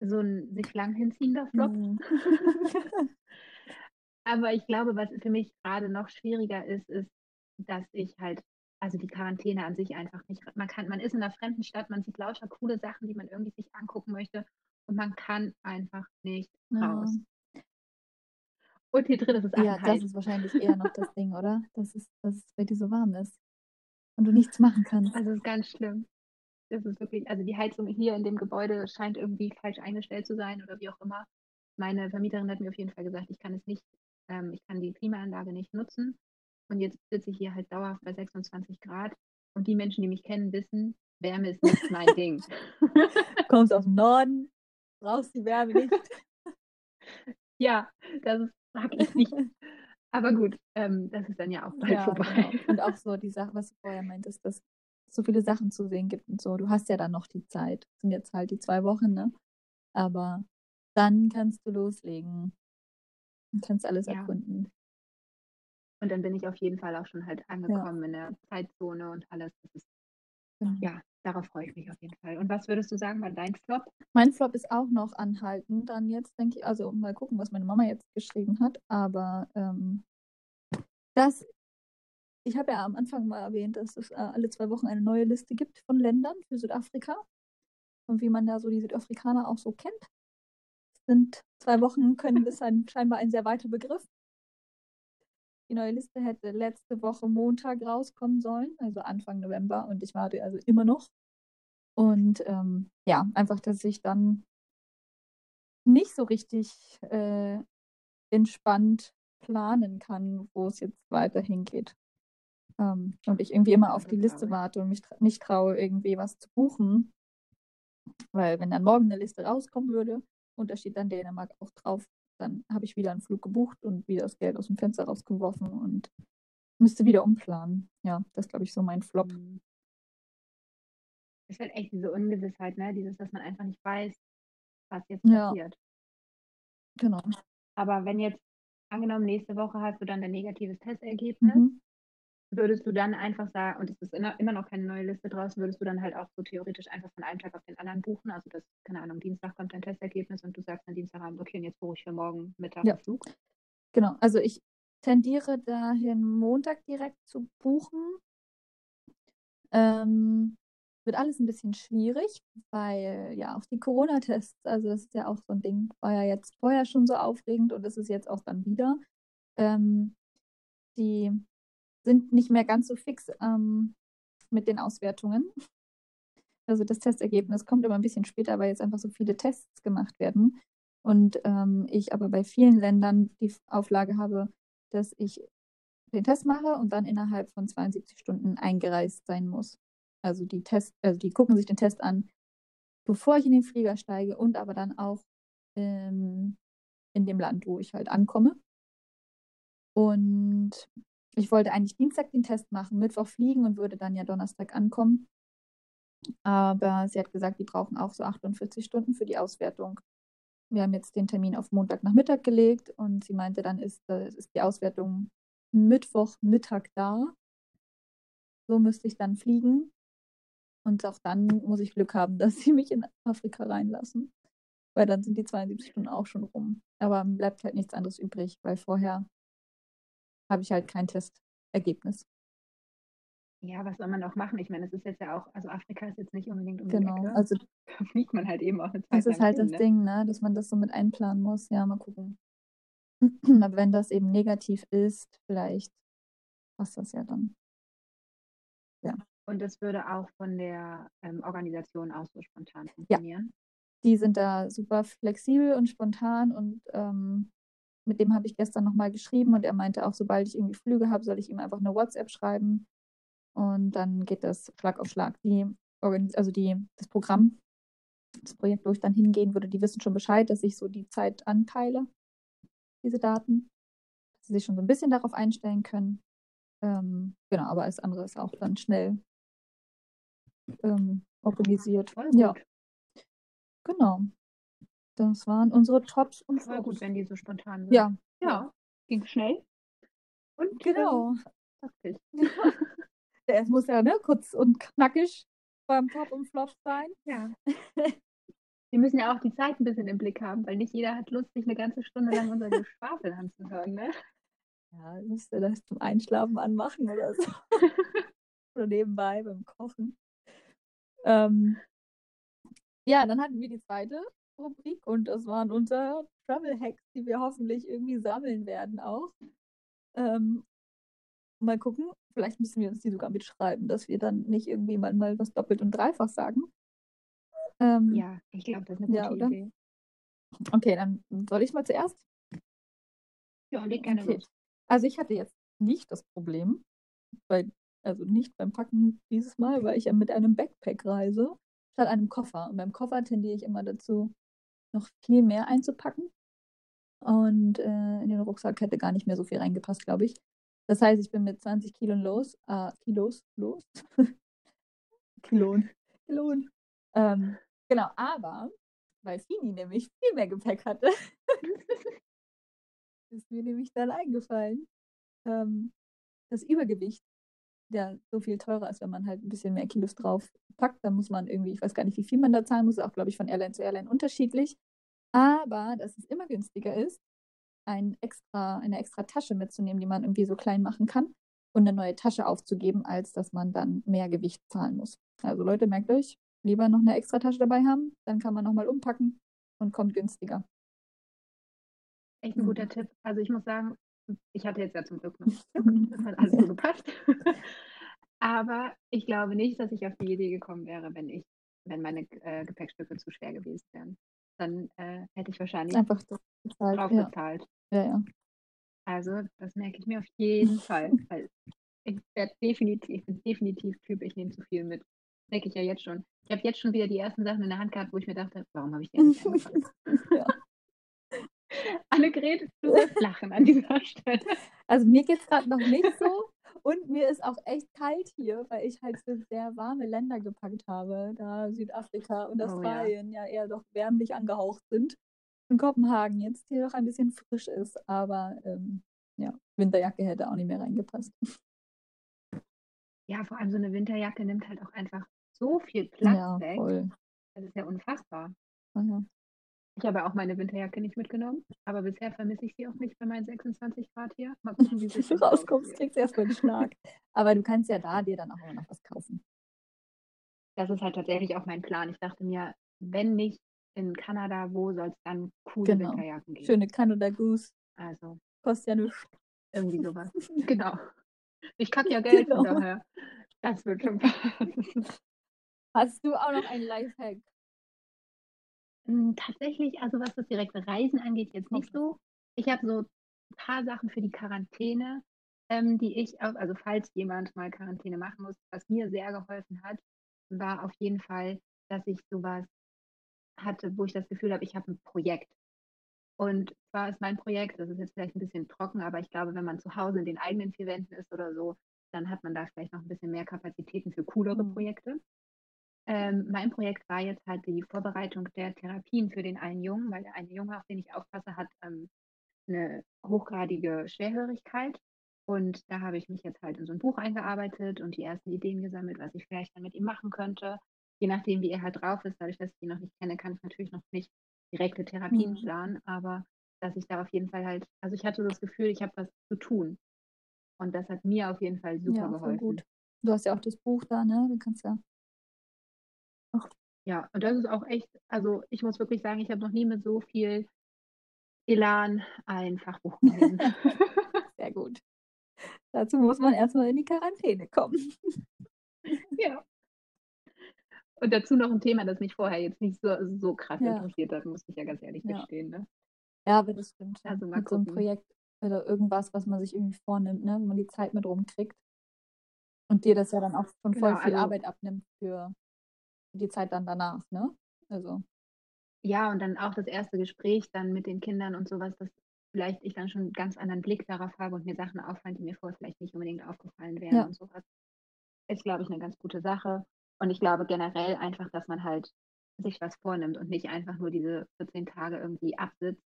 so ein sich lang hinziehender Flop. Mhm. Aber ich glaube, was für mich gerade noch schwieriger ist, ist, dass ich halt, also die Quarantäne an sich einfach nicht, man kann, man ist in einer fremden Stadt, man sieht lauter coole Sachen, die man irgendwie sich angucken möchte und man kann einfach nicht raus. Ja. Und hier drin ist es Ja, das ist wahrscheinlich eher noch das Ding, oder? Dass es, dass es bei dir so warm ist und du nichts machen kannst. Also es ist ganz schlimm. Das ist wirklich, also die Heizung hier in dem Gebäude scheint irgendwie falsch eingestellt zu sein oder wie auch immer. Meine Vermieterin hat mir auf jeden Fall gesagt, ich kann es nicht, ähm, ich kann die Klimaanlage nicht nutzen. Und jetzt sitze ich hier halt dauerhaft bei 26 Grad. Und die Menschen, die mich kennen, wissen, Wärme ist nicht mein Ding. Kommst aus dem Norden, brauchst die Wärme nicht. ja, das sag ich nicht. Aber gut, ähm, das ist dann ja auch bald ja, vorbei. Genau. Und auch so die Sache, was du vorher meintest, dass es so viele Sachen zu sehen gibt und so. Du hast ja dann noch die Zeit. Das sind jetzt halt die zwei Wochen, ne? Aber dann kannst du loslegen und kannst alles ja. erkunden. Und dann bin ich auf jeden Fall auch schon halt angekommen ja. in der Zeitzone und alles. Ist, genau. ja, darauf freue ich mich auf jeden Fall. Und was würdest du sagen, war dein Flop? Mein Flop ist auch noch anhaltend. Dann jetzt denke ich, also mal gucken, was meine Mama jetzt geschrieben hat. Aber ähm, das, ich habe ja am Anfang mal erwähnt, dass es äh, alle zwei Wochen eine neue Liste gibt von Ländern für Südafrika. Und wie man da so die Südafrikaner auch so kennt. Sind zwei Wochen, können bis ein, scheinbar ein sehr weiter Begriff. Die neue Liste hätte letzte Woche Montag rauskommen sollen, also Anfang November, und ich warte also immer noch. Und ähm, ja, einfach, dass ich dann nicht so richtig äh, entspannt planen kann, wo es jetzt weiterhin geht. Ähm, und ich irgendwie immer auf die Liste warte und mich tra nicht traue, irgendwie was zu buchen. Weil wenn dann morgen eine Liste rauskommen würde und da steht dann Dänemark auch drauf, dann habe ich wieder einen Flug gebucht und wieder das Geld aus dem Fenster rausgeworfen und müsste wieder umplanen. Ja, das ist, glaube ich, so mein Flop. Mhm. ist halt echt diese Ungewissheit, ne? Dieses, dass man einfach nicht weiß, was jetzt Ja, passiert. genau. Aber wenn jetzt, angenommen, nächste Woche hast du dann ein negatives Testergebnis, Mhm. Würdest du dann einfach sagen, und es ist immer, noch keine neue Liste draußen, würdest du dann halt auch so theoretisch einfach von einem Tag auf den anderen buchen? Also, das, keine Ahnung, Dienstag kommt dein Testergebnis und du sagst dann Dienstagabend, okay, und jetzt buche ich für morgen Mittag Ja. Flug. Genau, also ich tendiere dahin, Montag direkt zu buchen. Ähm, wird alles ein bisschen schwierig, weil ja auch die Corona-Tests, also das ist ja auch so ein Ding, war ja jetzt vorher schon so aufregend und es ist jetzt auch dann wieder. Ähm, die sind nicht mehr ganz so fix ähm, mit den Auswertungen. Also das Testergebnis kommt immer ein bisschen später, weil jetzt einfach so viele Tests gemacht werden. Und ähm, ich aber bei vielen Ländern die Auflage habe, dass ich den Test mache und dann innerhalb von 72 Stunden eingereist sein muss. Also die Test, also die gucken sich den Test an, bevor ich in den Flieger steige und aber dann auch ähm, in dem Land, wo ich halt ankomme. Und ich wollte eigentlich Dienstag den Test machen, Mittwoch fliegen und würde dann ja Donnerstag ankommen. Aber sie hat gesagt, die brauchen auch so 48 Stunden für die Auswertung. Wir haben jetzt den Termin auf Montagnachmittag gelegt und sie meinte, dann ist, äh, ist die Auswertung Mittwochmittag da. So müsste ich dann fliegen. Und auch dann muss ich Glück haben, dass sie mich in Afrika reinlassen. Weil dann sind die 72 Stunden auch schon rum. Aber bleibt halt nichts anderes übrig, weil vorher habe ich halt kein Testergebnis. Ja, was soll man auch machen? Ich meine, es ist jetzt ja auch, also Afrika ist jetzt nicht unbedingt um Genau. Ecke. Also Da fliegt man halt eben auch eine Zeit das ist halt hin, das ne? Ding, ne? Dass man das so mit einplanen muss. Ja, mal gucken. Aber wenn das eben negativ ist, vielleicht passt das ja dann. Ja. Und das würde auch von der ähm, Organisation aus so spontan funktionieren. Die sind da super flexibel und spontan und ähm, mit dem habe ich gestern nochmal geschrieben und er meinte auch, sobald ich irgendwie Flüge habe, soll ich ihm einfach eine WhatsApp schreiben und dann geht das Schlag auf Schlag. Die Organis also die, das Programm, das Projekt, wo ich dann hingehen würde, die wissen schon Bescheid, dass ich so die Zeit anteile, diese Daten, dass sie sich schon so ein bisschen darauf einstellen können. Ähm, genau, aber alles andere ist auch dann schnell ähm, organisiert. Ja, genau. Das waren unsere Tops und Voll gut, Flops. wenn die so spontan sind. Ja, Ja, ging schnell. Und genau. Ähm. Es muss ja ne, kurz und knackig beim Top und Flop sein. Ja. Wir müssen ja auch die Zeit ein bisschen im Blick haben, weil nicht jeder hat Lust, sich eine ganze Stunde lang unser Geschwafel anzuhören, ne? Ja, musst du das zum Einschlafen anmachen oder so. oder nebenbei beim Kochen. Ähm, ja, dann hatten wir die zweite Rubrik und das waren unsere Travel Hacks, die wir hoffentlich irgendwie sammeln werden auch. Ähm, mal gucken, vielleicht müssen wir uns die sogar mitschreiben, dass wir dann nicht irgendwie mal, mal was doppelt und dreifach sagen. Ähm, Ja, ich glaube, das ist eine Ja, gute oder? Idee. Okay, dann soll ich mal zuerst? Ja, leg gerne Okay. los. Also ich hatte jetzt nicht das Problem, bei, also nicht beim Packen dieses Mal, weil ich ja mit einem Backpack reise, statt einem Koffer. Und beim Koffer tendiere ich immer dazu, noch viel mehr einzupacken. Und äh, in den Rucksack hätte gar nicht mehr so viel reingepasst, glaube ich. Das heißt, ich bin mit 20 Kilos los, äh, Kilos los. Kilon. Kilon. Ähm, genau, aber weil Fini nämlich viel mehr Gepäck hatte, ist mir nämlich dann eingefallen, ähm, das Übergewicht ja so viel teurer ist, wenn man halt ein bisschen mehr Kilos drauf packt. Dann muss man irgendwie, ich weiß gar nicht, wie viel man da zahlen muss, ist auch, glaube ich, von Airline zu Airline unterschiedlich. Aber dass es immer günstiger ist, ein extra, eine extra Tasche mitzunehmen, die man irgendwie so klein machen kann und eine neue Tasche aufzugeben, als dass man dann mehr Gewicht zahlen muss. Also Leute, merkt euch, lieber noch eine extra Tasche dabei haben, dann kann man nochmal umpacken und kommt günstiger. Echt ein Mhm. guter Tipp. Also ich muss sagen, ich hatte jetzt ja zum Glück noch das hat alles so gepasst. Aber ich glaube nicht, dass ich auf die Idee gekommen wäre, wenn ich wenn meine äh, Gepäckstücke zu schwer gewesen wären. Dann äh, hätte ich wahrscheinlich Einfach bezahlt. drauf Ja, bezahlt. ja, ja. Also, das merke ich mir auf jeden Fall, weil ich werde definitiv, ich bin definitiv Typ, ich nehme zu viel mit. Denke ich ja jetzt schon. Ich habe jetzt schon wieder die ersten Sachen in der Hand gehabt, wo ich mir dachte, warum habe ich die eigentlich eingepackt? Ja. Annegret, du sollst lachen an dieser Stelle. Also mir geht es gerade noch nicht so. Und mir ist auch echt kalt hier, weil ich halt für sehr warme Länder gepackt habe, da Südafrika und Oh ja. Australien ja eher doch wärmlich angehaucht sind. In Kopenhagen jetzt hier doch ein bisschen frisch ist, aber ähm, ja, Winterjacke hätte auch nicht mehr reingepasst. Ja, vor allem so eine Winterjacke nimmt halt auch einfach so viel Platz Ja, weg. voll. Das ist ja unfassbar. Ah, ja. Ich habe auch meine Winterjacke nicht mitgenommen, aber bisher vermisse ich sie auch nicht bei meinen 26 Grad hier. Mal gucken, wie du rauskommst, kriegst du erstmal einen Schlag. Aber du kannst ja da dir dann auch immer noch was kaufen. Das ist halt tatsächlich auch mein Plan. Ich dachte mir, wenn nicht in Kanada, wo soll es dann coole Genau. Winterjacken geben? Schöne Canada Goose, Also kostet ja nichts. irgendwie sowas. genau. Ich kacke ja Geld, Genau. daher. Das wird schon passen. Hast du auch noch einen Lifehack? Hm, Tatsächlich, also was das direkte Reisen angeht, jetzt nicht so. Ich habe so ein paar Sachen für die Quarantäne, ähm, die ich, auch, also falls jemand mal Quarantäne machen muss, was mir sehr geholfen hat, war auf jeden Fall, dass ich sowas hatte, wo ich das Gefühl habe, ich habe ein Projekt. Und zwar ist mein Projekt, das ist jetzt vielleicht ein bisschen trocken, aber ich glaube, wenn man zu Hause in den eigenen vier Wänden ist oder so, dann hat man da vielleicht noch ein bisschen mehr Kapazitäten für coolere Mhm. Projekte. Ähm, mein Projekt war jetzt halt die Vorbereitung der Therapien für den einen Jungen, weil der eine Junge, auf den ich aufpasse, hat ähm, eine hochgradige Schwerhörigkeit. Und da habe ich mich jetzt halt in so ein Buch eingearbeitet und die ersten Ideen gesammelt, was ich vielleicht dann mit ihm machen könnte. Je nachdem, wie er halt drauf ist, dadurch, dass ich ihn noch nicht kenne, kann ich natürlich noch nicht direkte Therapien Mhm. planen, aber dass ich da auf jeden Fall halt, also ich hatte so das Gefühl, ich habe was zu tun. Und das hat mir auf jeden Fall super ja, geholfen. gut. Du hast ja auch das Buch da, ne? Du kannst ja. Ja, und das ist auch echt, also ich muss wirklich sagen, ich habe noch nie mit so viel Elan ein Fachbuch gelesen. Sehr gut. Dazu muss man erstmal in die Quarantäne kommen. ja. Und dazu noch ein Thema, das mich vorher jetzt nicht so, so krass Ja. interessiert hat, muss ich ja ganz ehrlich Ja. gestehen. Ne? Ja, aber das stimmt. Also mal mit so einem gucken. Projekt oder irgendwas, was man sich irgendwie vornimmt, ne? Wenn man die Zeit mit rumkriegt. Und dir das ja dann auch schon voll Genau, viel also- Arbeit abnimmt für die Zeit dann danach, ne? Also, Ja, und dann auch das erste Gespräch dann mit den Kindern und sowas, dass vielleicht ich dann schon einen ganz anderen Blick darauf habe und mir Sachen auffallen, die mir vorher vielleicht nicht unbedingt aufgefallen wären Ja. und sowas. Ist, glaube ich, eine ganz gute Sache. Und ich glaube generell einfach, dass man halt sich was vornimmt und nicht einfach nur diese 14 Tage irgendwie absitzt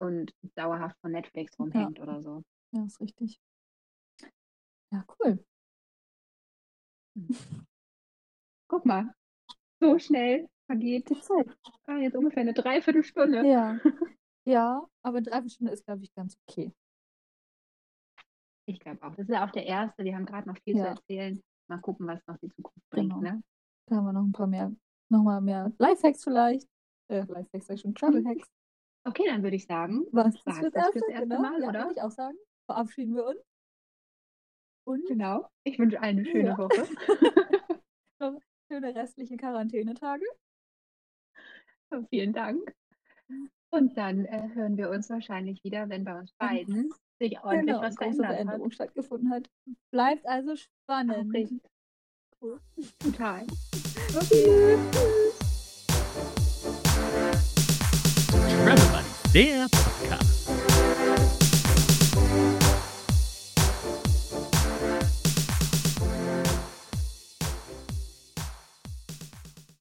und dauerhaft von Netflix rumhängt oder so. ja, ist richtig. Ja, cool. Guck mal, so schnell vergeht Die Zeit. ah, jetzt ungefähr eine Dreiviertelstunde. Ja. Ja, aber dreiviertel Stunde ist, glaube ich, ganz okay. Ich glaube auch. Das ist ja auch der erste. Wir haben gerade noch viel zu Ja. erzählen. Mal gucken, was noch die Zukunft bringt. Genau. Ne? Da haben wir noch ein paar mehr, nochmal mehr Lifehacks vielleicht. Äh, Lifehacks, sag ich schon, Travel Hacks. Okay, dann würde ich sagen, Was ist fürs das erste, genau. Mal, ja, oder? würde ich auch sagen. Verabschieden wir uns. Und genau. Ich wünsche allen eine schöne Ja. Woche. schöne restliche Quarantänetage. Vielen Dank. Und dann äh, hören wir uns wahrscheinlich wieder, wenn bei uns beiden sich ordentlich genau, was Veränderung stattgefunden hat. Bleibt also hat. spannend. Aufregend. Cool. Total. Okay. Travel der